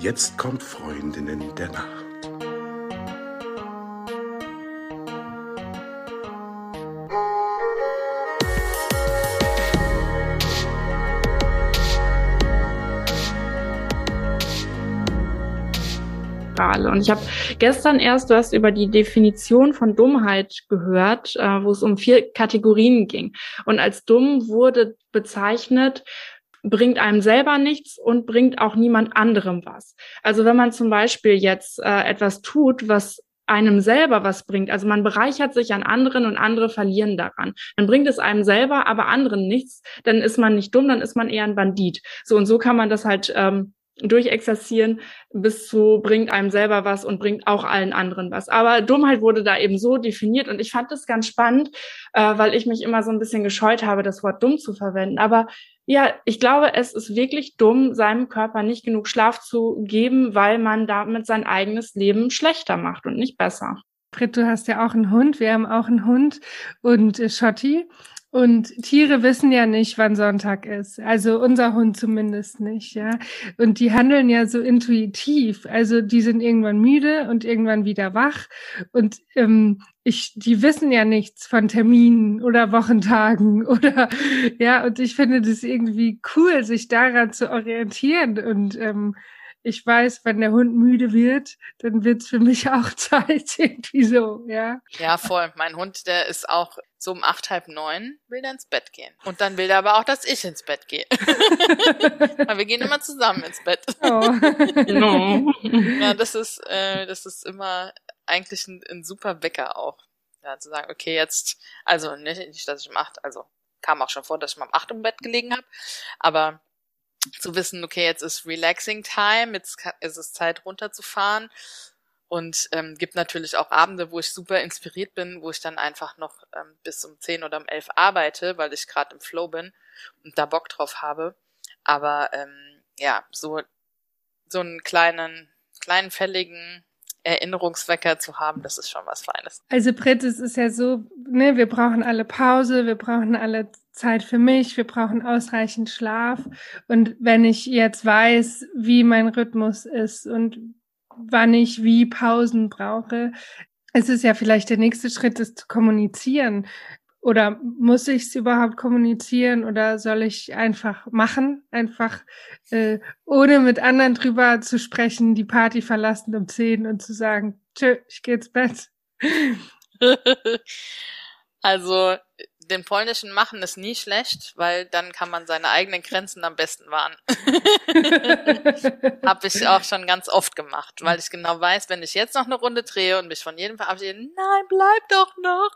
Jetzt kommt Freundinnen der Nacht. Und ich habe gestern erst was über die Definition von Dummheit gehört, äh, wo es um vier Kategorien ging. Und als dumm wurde bezeichnet, bringt einem selber nichts und bringt auch niemand anderem was. Also wenn man zum Beispiel jetzt äh, etwas tut, was einem selber was bringt. Also man bereichert sich an anderen und andere verlieren daran. Dann bringt es einem selber, aber anderen nichts. Dann ist man nicht dumm, dann ist man eher ein Bandit. So und so kann man das halt ähm, durchexerzieren bis zu bringt einem selber was und bringt auch allen anderen was. Aber Dummheit wurde da eben so definiert und ich fand das ganz spannend, äh, weil ich mich immer so ein bisschen gescheut habe, das Wort dumm zu verwenden. Aber ja, ich glaube, es ist wirklich dumm, seinem Körper nicht genug Schlaf zu geben, weil man damit sein eigenes Leben schlechter macht und nicht besser. Britt, du hast ja auch einen Hund. Wir haben auch einen Hund und äh, Schotti. Und Tiere wissen ja nicht, wann Sonntag ist. Also unser Hund zumindest nicht, ja. Und die handeln ja so intuitiv. Also die sind irgendwann müde und irgendwann wieder wach. Und ähm, ich, die wissen ja nichts von Terminen oder Wochentagen oder ja. Und ich finde das irgendwie cool, sich daran zu orientieren und ähm, ich weiß, wenn der Hund müde wird, dann wird's für mich auch Zeit irgendwie so, ja. Ja, voll. Mein Hund, der ist auch so um acht, halb neun, will der ins Bett gehen. Und dann will er aber auch, dass ich ins Bett gehe. wir gehen immer zusammen ins Bett. Oh. no. Ja, das ist, äh, das ist immer eigentlich ein, ein super Wecker auch. Ja, zu sagen, okay, jetzt, also nicht, nicht, dass ich um acht, also kam auch schon vor, dass ich mal um acht im Bett gelegen habe, aber zu wissen, okay, jetzt ist Relaxing Time, jetzt ist es Zeit runterzufahren. Und ähm, gibt natürlich auch Abende, wo ich super inspiriert bin, wo ich dann einfach noch ähm, bis um 10 oder um 11 arbeite, weil ich gerade im Flow bin und da Bock drauf habe. Aber ähm, ja, so, so einen kleinen, kleinen fälligen Erinnerungswecker zu haben, das ist schon was Feines. Also Britt, es ist ja so, ne, wir brauchen alle Pause, wir brauchen alle Zeit für mich, wir brauchen ausreichend Schlaf. Und wenn ich jetzt weiß, wie mein Rhythmus ist und wann ich wie Pausen brauche, ist es ja vielleicht der nächste Schritt, das zu kommunizieren. Oder muss ich es überhaupt kommunizieren oder soll ich einfach machen, einfach äh, ohne mit anderen drüber zu sprechen, die Party verlassen um zehn und zu sagen, tschö, ich geh ins Bett. also den polnischen machen ist nie schlecht, weil dann kann man seine eigenen Grenzen am besten wahren. Hab ich auch schon ganz oft gemacht, weil ich genau weiß, wenn ich jetzt noch eine Runde drehe und mich von jedem verabschiede, nein, bleib doch noch.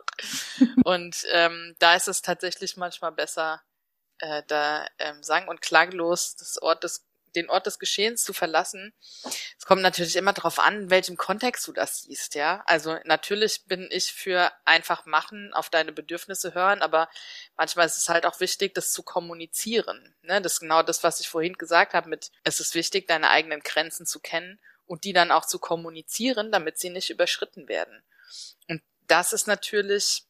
und ähm, da ist es tatsächlich manchmal besser, äh, da ähm, sang- und klaglos das Ort des den Ort des Geschehens zu verlassen. Es kommt natürlich immer darauf an, in welchem Kontext du das siehst, ja. Also natürlich bin ich für einfach machen, auf deine Bedürfnisse hören, aber manchmal ist es halt auch wichtig, das zu kommunizieren. Ne? Das ist genau das, was ich vorhin gesagt habe mit, es ist wichtig, deine eigenen Grenzen zu kennen und die dann auch zu kommunizieren, damit sie nicht überschritten werden. Und das ist natürlich,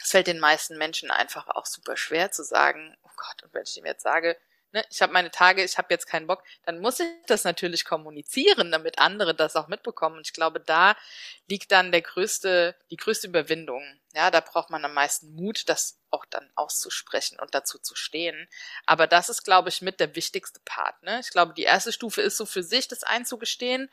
es fällt den meisten Menschen einfach auch super schwer zu sagen, oh Gott, und wenn ich ihm jetzt sage, ne, ich habe meine Tage, ich habe jetzt keinen Bock, dann muss ich das natürlich kommunizieren, damit andere das auch mitbekommen. Und ich glaube, da liegt dann der größte, die größte Überwindung. Ja, da braucht man am meisten Mut, das auch dann auszusprechen und dazu zu stehen. Aber das ist, glaube ich, mit der wichtigste Part. Ne? Ich glaube, die erste Stufe ist so für sich, das einzugestehen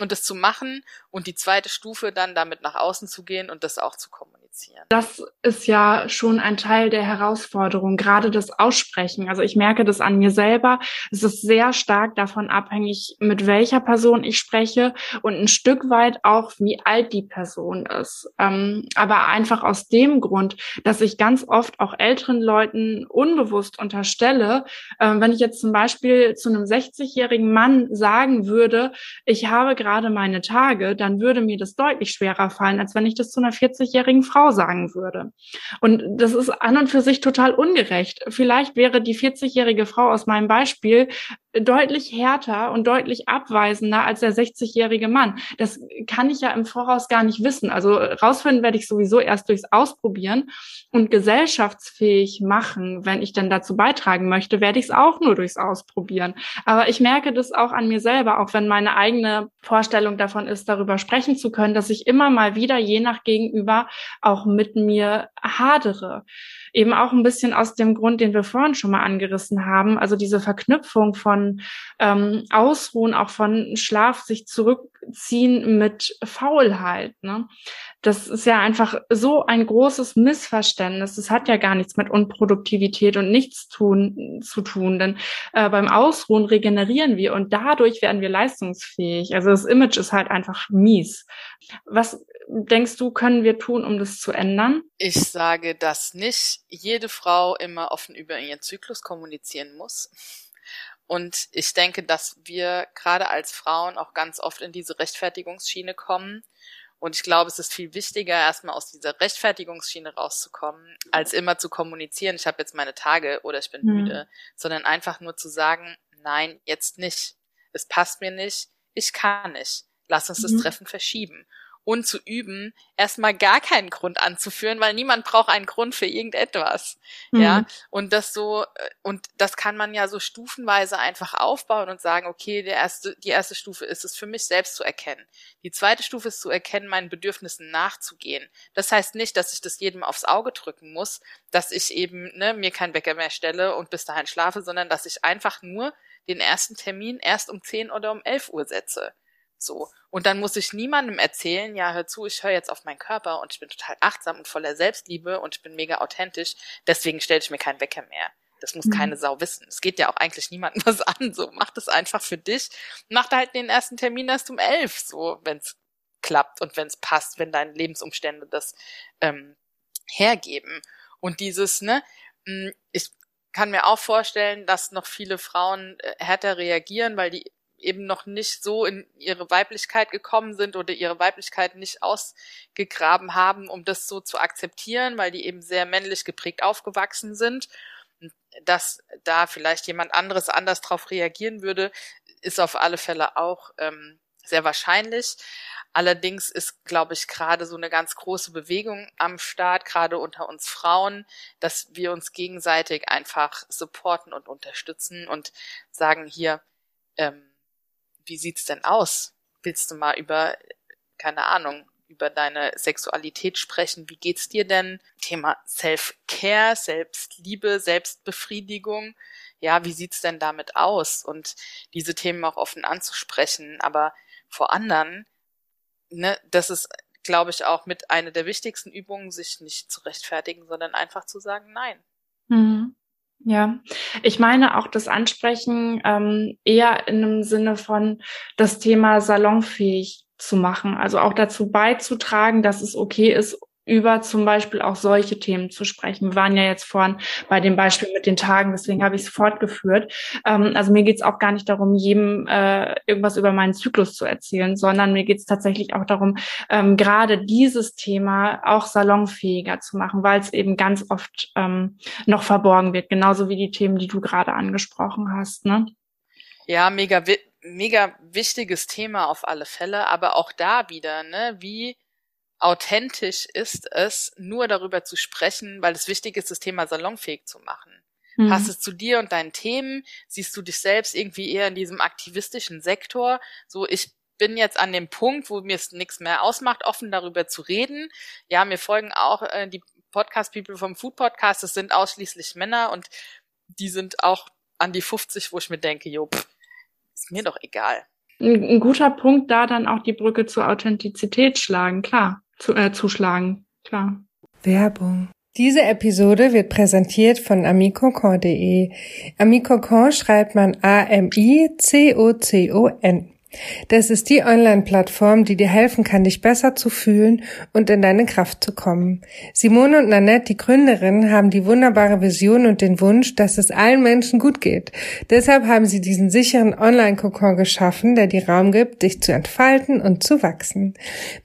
und das zu machen. Und die zweite Stufe dann damit nach außen zu gehen und das auch zu kommunizieren kommunizieren. Das ist ja schon ein Teil der Herausforderung, gerade das Aussprechen. Also ich merke das an mir selber. Es ist sehr stark davon abhängig, mit welcher Person ich spreche und ein Stück weit auch, wie alt die Person ist. Ähm, aber einfach aus dem Grund, dass ich ganz oft auch älteren Leuten unbewusst unterstelle, äh, wenn ich jetzt zum Beispiel zu einem 60-jährigen Mann sagen würde, ich habe gerade meine Tage, dann würde mir das deutlich schwerer fallen, als wenn ich das zu einer 40-jährigen Frau Frau sagen würde. Und das ist an und für sich total ungerecht. Vielleicht wäre die 40-jährige Frau aus meinem Beispiel deutlich härter und deutlich abweisender als der 60-jährige Mann. Das kann ich ja im Voraus gar nicht wissen. Also rausfinden werde ich sowieso erst durchs Ausprobieren und gesellschaftsfähig machen, wenn ich dann dazu beitragen möchte, werde ich es auch nur durchs Ausprobieren. Aber ich merke das auch an mir selber, auch wenn meine eigene Vorstellung davon ist, darüber sprechen zu können, dass ich immer mal wieder je nach Gegenüber auch mit mir hadere. Eben auch ein bisschen aus dem Grund, den wir vorhin schon mal angerissen haben, also diese Verknüpfung von ähm, Ausruhen, auch von Schlaf, sich zurückziehen mit Faulheit. Ne? Das ist ja einfach so ein großes Missverständnis. Das hat ja gar nichts mit Unproduktivität und nichts tun, zu tun, denn äh, beim Ausruhen regenerieren wir und dadurch werden wir leistungsfähig. Also das Image ist halt einfach mies. Was denkst du, können wir tun, um das zu ändern? Ich sage, dass nicht jede Frau immer offen über ihren Zyklus kommunizieren muss. Und ich denke, dass wir gerade als Frauen auch ganz oft in diese Rechtfertigungsschiene kommen und ich glaube, es ist viel wichtiger, erstmal aus dieser Rechtfertigungsschiene rauszukommen, als immer zu kommunizieren, ich habe jetzt meine Tage oder ich bin mhm. müde, sondern einfach nur zu sagen, nein, jetzt nicht. Es passt mir nicht, ich kann nicht. Lass uns mhm. das Treffen verschieben und zu üben, erstmal gar keinen Grund anzuführen, weil niemand braucht einen Grund für irgendetwas. Mhm. Ja. Und das so, äh, und das kann man ja so stufenweise einfach aufbauen und sagen, okay, der erste, die erste Stufe ist es für mich selbst zu erkennen. Die zweite Stufe ist zu erkennen, meinen Bedürfnissen nachzugehen. Das heißt nicht, dass ich das jedem aufs Auge drücken muss, dass ich eben, ne, mir keinen Wecker mehr stelle und bis dahin schlafe, sondern dass ich einfach nur den ersten Termin erst um 10 oder um 11 Uhr setze. So. Und dann muss ich niemandem erzählen, ja, hör zu, ich höre jetzt auf meinen Körper und ich bin total achtsam und voller Selbstliebe und ich bin mega authentisch, deswegen stelle ich mir keinen Wecker mehr. Das muss mhm. keine Sau wissen. Es geht ja auch eigentlich niemandem was an. So, mach das einfach für dich. Mach da halt den ersten Termin erst um elf, so, wenn's klappt und wenn's passt, wenn deine Lebensumstände das ähm, hergeben. Und dieses, ne, mm, ich kann mir auch vorstellen, dass noch viele Frauen äh, härter reagieren, weil die eben noch nicht so in ihre Weiblichkeit gekommen sind oder ihre Weiblichkeit nicht ausgegraben haben, um das so zu akzeptieren, weil die eben sehr männlich geprägt aufgewachsen sind. Dass da vielleicht jemand anderes anders drauf reagieren würde, ist auf alle Fälle auch ähm, sehr wahrscheinlich. Allerdings ist, glaube ich, gerade so eine ganz große Bewegung am Start, gerade unter uns Frauen, dass wir uns gegenseitig einfach supporten und unterstützen und sagen hier, ähm, wie sieht's denn aus? Willst du mal über, keine Ahnung, über deine Sexualität sprechen? Wie geht's dir denn? Thema Self-Care, Selbstliebe, Selbstbefriedigung. Ja, wie sieht's denn damit aus? Und diese Themen auch offen anzusprechen. Aber vor anderen, ne, das ist, glaube ich, auch mit einer der wichtigsten Übungen, sich nicht zu rechtfertigen, sondern einfach zu sagen, nein. Mhm. Ja, ich meine auch das Ansprechen ähm, eher in einem Sinne von das Thema salonfähig zu machen, also auch dazu beizutragen, dass es okay ist, über zum Beispiel auch solche Themen zu sprechen. Wir waren ja jetzt vorhin bei dem Beispiel mit den Tagen, deswegen habe ich es fortgeführt. Ähm, also mir geht es auch gar nicht darum, jedem äh, irgendwas über meinen Zyklus zu erzählen, sondern mir geht es tatsächlich auch darum, ähm, gerade dieses Thema auch salonfähiger zu machen, weil es eben ganz oft ähm, noch verborgen wird, genauso wie die Themen, die du gerade angesprochen hast. Ne? Ja, mega, mega wichtiges Thema auf alle Fälle, aber auch da wieder, ne, wie authentisch ist es, nur darüber zu sprechen, weil es wichtig ist, das Thema salonfähig zu machen. Mhm. Passt es zu dir und deinen Themen? Siehst du dich selbst irgendwie eher in diesem aktivistischen Sektor? So, ich bin jetzt an dem Punkt, wo mir es nichts mehr ausmacht, offen darüber zu reden. Ja, mir folgen auch äh, die Podcast-People vom Food Podcast. Das sind ausschließlich Männer und die sind auch an die 50, wo ich mir denke, jo, pff, ist mir doch egal. Ein, ein guter Punkt, da dann auch die Brücke zur Authentizität schlagen, klar zu, äh, zuschlagen. Klar. Werbung. Diese Episode wird präsentiert von amicocon.de. Amicocon schreibt man A-M-I-C-O-C-O-N. Das ist die Online-Plattform, die dir helfen kann, dich besser zu fühlen und in deine Kraft zu kommen. Simone und Nanette, die Gründerinnen, haben die wunderbare Vision und den Wunsch, dass es allen Menschen gut geht. Deshalb haben sie diesen sicheren Online-Kokon geschaffen, der dir Raum gibt, dich zu entfalten und zu wachsen.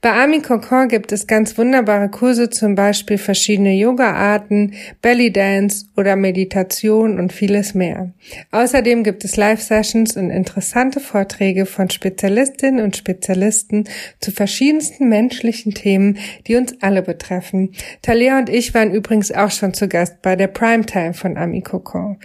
Bei Ami Kokon gibt es ganz wunderbare Kurse, zum Beispiel verschiedene Yoga-Arten, Belly Dance oder Meditation und vieles mehr. Außerdem gibt es Live-Sessions und interessante Vorträge von Spezialistinnen und Spezialisten zu verschiedensten menschlichen Themen, die uns alle betreffen. Talia und ich waren übrigens auch schon zu Gast bei der Primetime von Ami Kokon.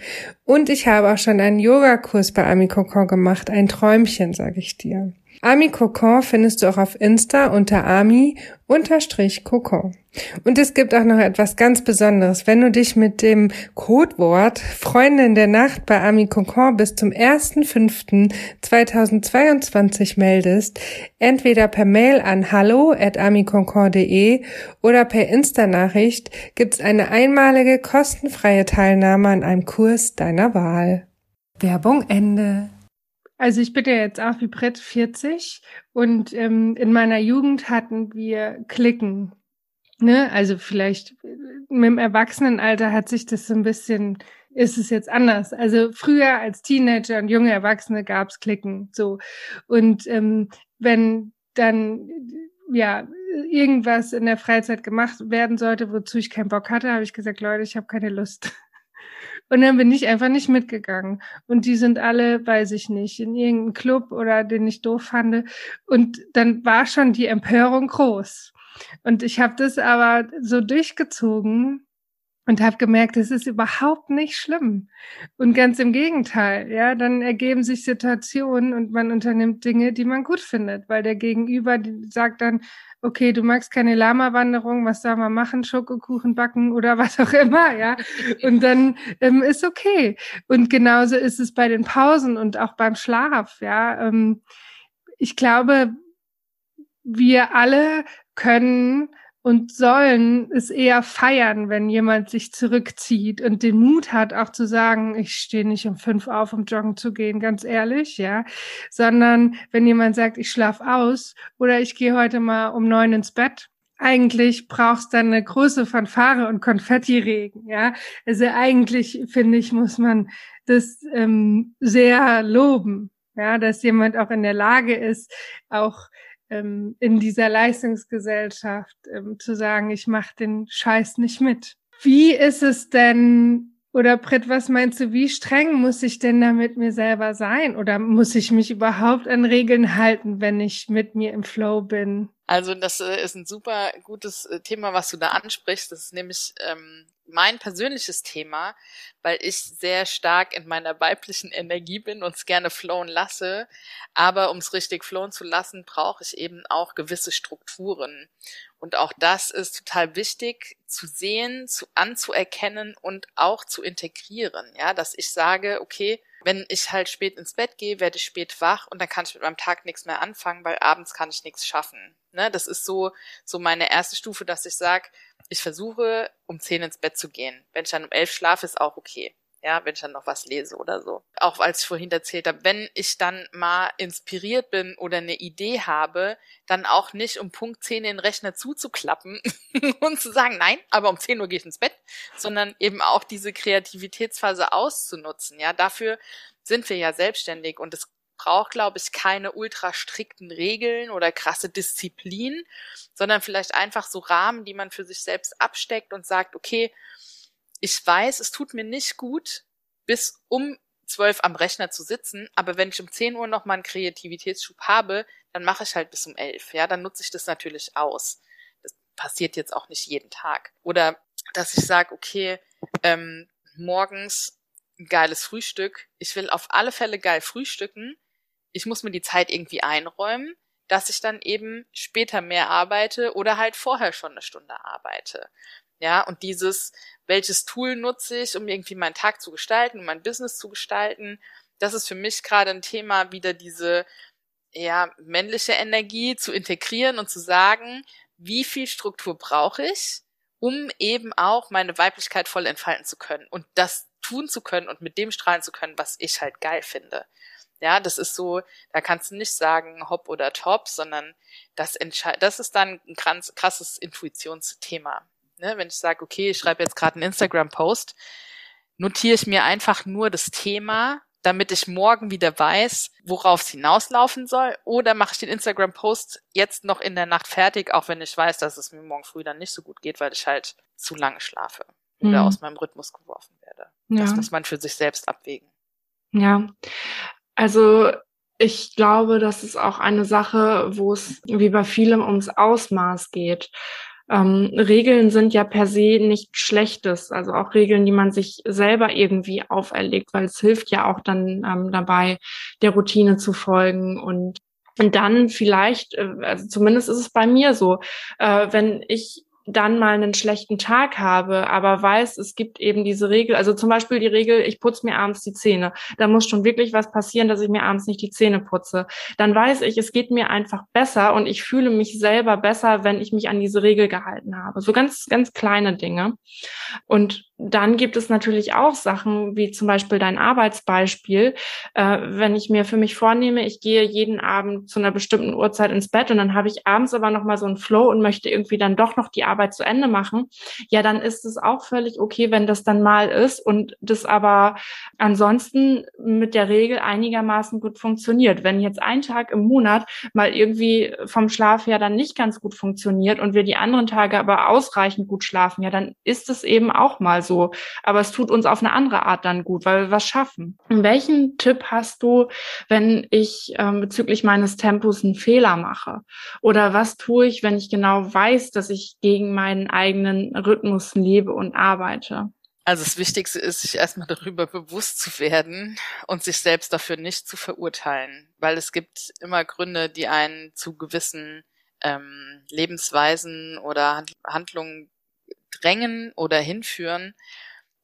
Und ich habe auch schon einen Yogakurs bei Ami Kokon gemacht, ein Träumchen, sage ich dir. Ami Kokon findest du auch auf Insta unter Ami unterstrich Kokon. Und es gibt auch noch etwas ganz Besonderes. Wenn du dich mit dem Codewort Freundin der Nacht bei Ami Kokon bis zum 1.5.2022 meldest, entweder per Mail an hallo at amikokon.de oder per Insta-Nachricht, gibt's eine einmalige kostenfreie Teilnahme an einem Kurs deiner Wahl. Werbung Ende. Also ich bin ja jetzt auch wie Brett 40 und ähm, in meiner Jugend hatten wir Klicken. Ne? Also vielleicht äh, mit dem Erwachsenenalter hat sich das so ein bisschen, ist es jetzt anders. Also früher als Teenager und junge Erwachsene gab's Klicken. So. Und ähm, wenn dann ja irgendwas in der Freizeit gemacht werden sollte, wozu ich keinen Bock hatte, habe ich gesagt, Leute, ich habe keine Lust. Und dann bin ich einfach nicht mitgegangen. Und die sind alle, weiß ich nicht, in irgendeinem Club oder den ich doof fand. Und dann war schon die Empörung groß. Und ich habe das aber so durchgezogen und habe gemerkt, es ist überhaupt nicht schlimm. Und ganz im Gegenteil, ja, dann ergeben sich Situationen und man unternimmt Dinge, die man gut findet, weil der Gegenüber sagt dann, okay, du magst keine Lama-Wanderung, was soll man machen, Schokokuchen backen oder was auch immer, ja. Und dann ähm, ist okay. Und genauso ist es bei den Pausen und auch beim Schlaf, ja. Ähm, ich glaube, wir alle können und sollen es eher feiern, wenn jemand sich zurückzieht und den Mut hat, auch zu sagen, ich stehe nicht um fünf auf, um joggen zu gehen, ganz ehrlich, ja, sondern wenn jemand sagt, ich schlaf aus oder ich gehe heute mal um neun ins Bett. Eigentlich brauchst dann eine große Fanfare und Konfettiregen, ja. Also eigentlich finde ich muss man das ähm, sehr loben, ja, dass jemand auch in der Lage ist, auch ähm, in dieser Leistungsgesellschaft ähm, zu sagen, ich mache den Scheiß nicht mit. Wie ist es denn, oder Britt, was meinst du, wie streng muss ich denn da mit mir selber sein? Oder muss ich mich überhaupt an Regeln halten, wenn ich mit mir im Flow bin? Also das äh, ist ein super gutes äh, Thema, was du da ansprichst. Das ist nämlich ähm, mein persönliches Thema, weil ich sehr stark in meiner weiblichen Energie bin und es gerne flowen lasse. Aber um es richtig flowen zu lassen, brauche ich eben auch gewisse Strukturen. Und auch das ist total wichtig zu sehen, zu anzuerkennen und auch zu integrieren. Ja, dass ich sage, okay, wenn ich halt spät ins Bett gehe, werde ich spät wach und dann kann ich mit meinem Tag nichts mehr anfangen, weil abends kann ich nichts schaffen. Ne? Das ist so, so meine erste Stufe, dass ich sage, ich versuche, um zehn ins Bett zu gehen. Wenn ich dann um elf schlafe, ist auch okay ja, wenn ich dann noch was lese oder so. Auch als ich vorhin erzählt habe, wenn ich dann mal inspiriert bin oder eine Idee habe, dann auch nicht um Punkt 10 den Rechner zuzuklappen und zu sagen, nein, aber um 10 Uhr gehe ich ins Bett, sondern eben auch diese Kreativitätsphase auszunutzen. Ja, dafür sind wir ja selbstständig und es braucht, glaube ich, keine ultra strikten Regeln oder krasse Disziplin, sondern vielleicht einfach so Rahmen, die man für sich selbst absteckt und sagt, okay, ich weiß, es tut mir nicht gut, bis um zwölf am Rechner zu sitzen, aber wenn ich um zehn Uhr noch mal einen Kreativitätsschub habe, dann mache ich halt bis um elf. Ja, dann nutze ich das natürlich aus. Das passiert jetzt auch nicht jeden Tag. Oder dass ich sage, okay, ähm, morgens ein geiles Frühstück. Ich will auf alle Fälle geil frühstücken. Ich muss mir die Zeit irgendwie einräumen, dass ich dann eben später mehr arbeite oder halt vorher schon eine Stunde arbeite. Ja, und dieses, welches Tool nutze ich, um irgendwie meinen Tag zu gestalten, um mein Business zu gestalten, das ist für mich gerade ein Thema, wieder diese ja, männliche Energie zu integrieren und zu sagen, wie viel Struktur brauche ich, um eben auch meine Weiblichkeit voll entfalten zu können und das tun zu können und mit dem strahlen zu können, was ich halt geil finde. Ja, das ist so, da kannst du nicht sagen hopp oder top, sondern das entscheidet, das ist dann ein krass, krasses Intuitionsthema. Ne? Wenn ich sage, okay, ich schreibe jetzt gerade einen Instagram-Post, notiere ich mir einfach nur das Thema, damit ich morgen wieder weiß, worauf es hinauslaufen soll, oder mache ich den Instagram-Post jetzt noch in der Nacht fertig, auch wenn ich weiß, dass es mir morgen früh dann nicht so gut geht, weil ich halt zu lange schlafe oder Mhm. aus meinem Rhythmus geworfen werde. Ja. Das muss man für sich selbst abwägen. Ja, also ich glaube, das ist auch eine Sache, wo es wie bei vielem ums Ausmaß geht. Ähm, Regeln sind ja per se nicht Schlechtes, also auch Regeln, die man sich selber irgendwie auferlegt, weil es hilft ja auch dann ähm, dabei, der Routine zu folgen und und dann vielleicht, äh, also zumindest ist es bei mir so, äh, wenn ich dann mal einen schlechten Tag habe, aber weiß, es gibt eben diese Regel, also zum Beispiel die Regel, ich putze mir abends die Zähne. Da muss schon wirklich was passieren, dass ich mir abends nicht die Zähne putze. Dann weiß ich, es geht mir einfach besser und ich fühle mich selber besser, wenn ich mich an diese Regel gehalten habe. So ganz, ganz kleine Dinge. Und dann gibt es natürlich auch Sachen, wie zum Beispiel dein Arbeitsbeispiel. Äh, wenn ich mir für mich vornehme, ich gehe jeden Abend zu einer bestimmten Uhrzeit ins Bett und dann habe ich abends aber noch mal so einen Flow und möchte irgendwie dann doch noch die Arbeit zu Ende machen, ja, dann ist es auch völlig okay, wenn das dann mal ist und das aber ansonsten mit der Regel einigermaßen gut funktioniert. Wenn jetzt ein Tag im Monat mal irgendwie vom Schlaf her dann nicht ganz gut funktioniert und wir die anderen Tage aber ausreichend gut schlafen, ja, dann ist es eben auch mal so. Aber es tut uns auf eine andere Art dann gut, weil wir was schaffen. Welchen Tipp hast du, wenn ich ähm, bezüglich meines Tempos einen Fehler mache? Oder was tue ich, wenn ich genau weiß, dass ich gegen meinen eigenen Rhythmus lebe und arbeite? Also das Wichtigste ist, sich erstmal darüber bewusst zu werden und sich selbst dafür nicht zu verurteilen, weil es gibt immer Gründe, die einen zu gewissen ähm, Lebensweisen oder Hand- Handlungen drängen oder hinführen.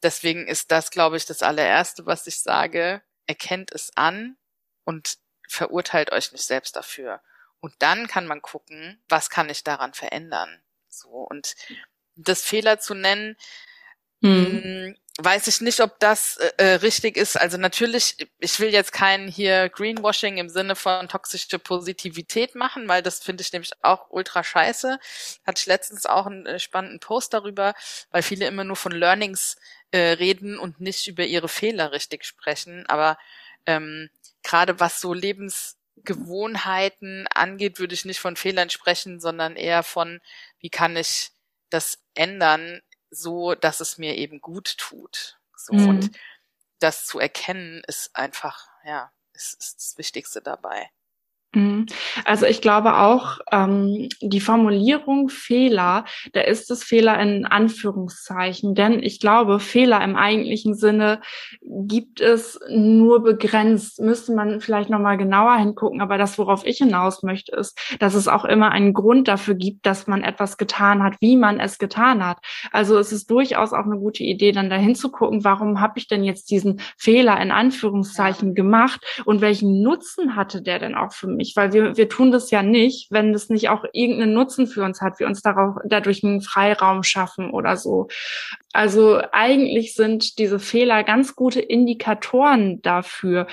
Deswegen ist das, glaube ich, das allererste, was ich sage. Erkennt es an und verurteilt euch nicht selbst dafür. Und dann kann man gucken, was kann ich daran verändern. So und das Fehler zu nennen, hm, weiß ich nicht, ob das äh, äh, richtig ist. Also natürlich, ich will jetzt kein hier Greenwashing im Sinne von toxische Positivität machen, weil das finde ich nämlich auch ultra scheiße. Hatte ich letztens auch einen äh, spannenden Post darüber, weil viele immer nur von Learnings äh, reden und nicht über ihre Fehler richtig sprechen. Aber ähm, gerade was so Lebensgewohnheiten angeht, würde ich nicht von Fehlern sprechen, sondern eher von, wie kann ich das ändern, so dass es mir eben gut tut. So Mhm. und das zu erkennen ist einfach, ja, ist, ist das Wichtigste dabei. Also ich glaube auch, ähm, die Formulierung Fehler, da ist es Fehler in Anführungszeichen, denn ich glaube, Fehler im eigentlichen Sinne gibt es nur begrenzt. Müsste man vielleicht nochmal genauer hingucken, aber das, worauf ich hinaus möchte, ist, dass es auch immer einen Grund dafür gibt, dass man etwas getan hat, wie man es getan hat. Also es ist durchaus auch eine gute Idee, dann dahin zu gucken, warum habe ich denn jetzt diesen Fehler in Anführungszeichen gemacht und welchen Nutzen hatte der denn auch für mich? Weil wir, wir tun das ja nicht, wenn das nicht auch irgendeinen Nutzen für uns hat, wir uns darauf, dadurch einen Freiraum schaffen oder so. Also eigentlich sind diese Fehler ganz gute Indikatoren dafür.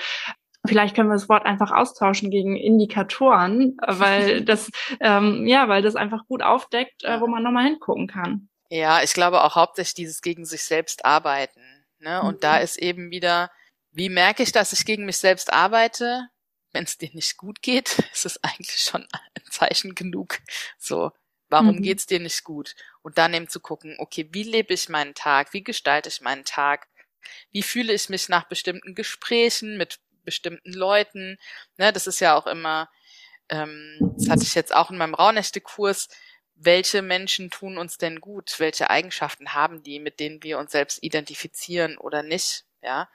Vielleicht können wir das Wort einfach austauschen gegen Indikatoren, weil das ähm, ja, weil das einfach gut aufdeckt, äh, wo man nochmal hingucken kann. Ja, ich glaube auch hauptsächlich dieses gegen sich selbst arbeiten. Ne? Und Mhm. da ist eben wieder, wie merke ich, dass ich gegen mich selbst arbeite? Wenn es dir nicht gut geht, ist es eigentlich schon ein Zeichen genug. So, warum Mhm. geht's dir nicht gut? Und dann eben zu gucken, okay, wie lebe ich meinen Tag? Wie gestalte ich meinen Tag? Wie fühle ich mich nach bestimmten Gesprächen mit bestimmten Leuten? Ne, das ist ja auch immer, ähm, das hatte ich jetzt auch in meinem Rauhnächte-Kurs, welche Menschen tun uns denn gut? Welche Eigenschaften haben die, mit denen wir uns selbst identifizieren oder nicht? Ja.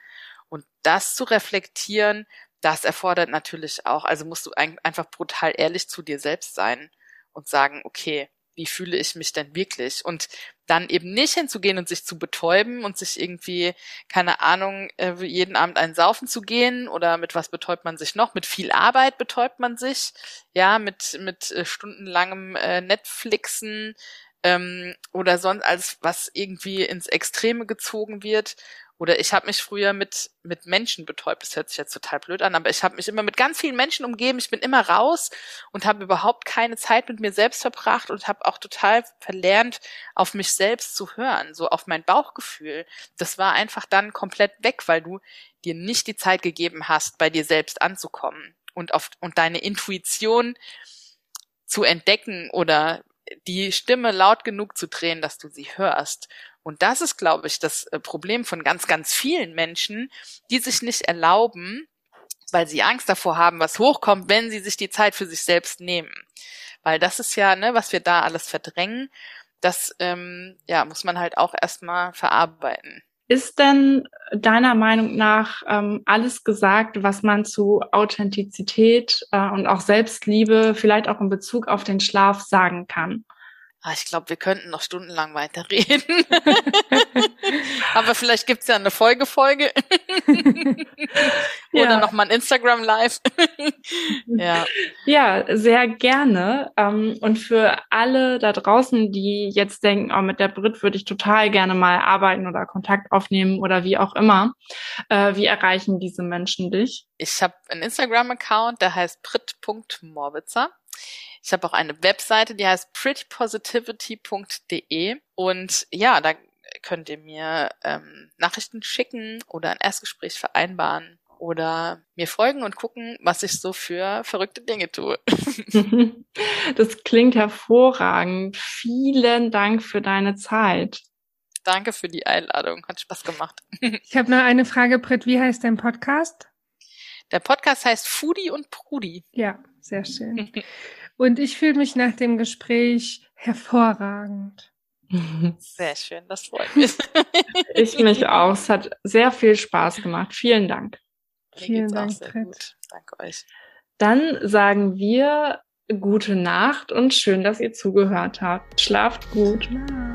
Und das zu reflektieren, das erfordert natürlich auch, also musst du ein, einfach brutal ehrlich zu dir selbst sein und sagen, okay, wie fühle ich mich denn wirklich? Und dann eben nicht hinzugehen und sich zu betäuben und sich irgendwie, keine Ahnung, äh, jeden Abend einen saufen zu gehen oder mit was betäubt man sich noch? Mit viel Arbeit betäubt man sich, ja, mit, mit äh, stundenlangem äh, Netflixen ähm, oder sonst alles, was irgendwie ins Extreme gezogen wird Oder ich habe mich früher mit, mit Menschen betäubt. Das hört sich jetzt total blöd an, aber ich habe mich immer mit ganz vielen Menschen umgeben. Ich bin immer raus und habe überhaupt keine Zeit mit mir selbst verbracht und habe auch total verlernt, auf mich selbst zu hören, so auf mein Bauchgefühl. Das war einfach dann komplett weg, weil du dir nicht die Zeit gegeben hast, bei dir selbst anzukommen und auf und deine Intuition zu entdecken oder die Stimme laut genug zu drehen, dass du sie hörst. Und das ist, glaube ich, das äh, Problem von ganz, ganz vielen Menschen, die sich nicht erlauben, weil sie Angst davor haben, was hochkommt, wenn sie sich die Zeit für sich selbst nehmen. Weil das ist ja, ne, was wir da alles verdrängen, das ähm, ja, muss man halt auch erstmal verarbeiten. Ist denn deiner Meinung nach ähm, alles gesagt, was man zu Authentizität äh, und auch Selbstliebe vielleicht auch in Bezug auf den Schlaf sagen kann? Ah, ich glaube, wir könnten noch stundenlang weiterreden. Aber vielleicht gibt's ja eine Folgefolge. Oder ja. nochmal ein Instagram Live. ja. ja, sehr gerne. Ähm, und für alle da draußen, die jetzt denken, oh, mit der Brit würde ich total gerne mal arbeiten oder Kontakt aufnehmen oder wie auch immer, äh, wie erreichen diese Menschen dich? Ich habe einen Instagram-Account, der heißt brit.morbitzer. Ich habe auch eine Webseite, die heißt prettypositivity.de und ja, da könnt ihr mir ähm, Nachrichten schicken oder ein Erstgespräch vereinbaren oder mir folgen und gucken, was ich so für verrückte Dinge tue. das klingt hervorragend. Vielen Dank für deine Zeit. Danke für die Einladung. Hat Spaß gemacht. Ich habe noch eine Frage, Britt. Wie heißt dein Podcast? Der Podcast heißt Foodie und Prudi. Ja, sehr schön. Und ich fühle mich nach dem Gespräch hervorragend. Sehr schön, das freut mich. ich mich auch. Es hat sehr viel Spaß gemacht. Vielen Dank. Vielen Dank, Fred. Danke euch. Dann sagen wir gute Nacht und schön, dass ihr zugehört habt. Schlaft gut. Nacht.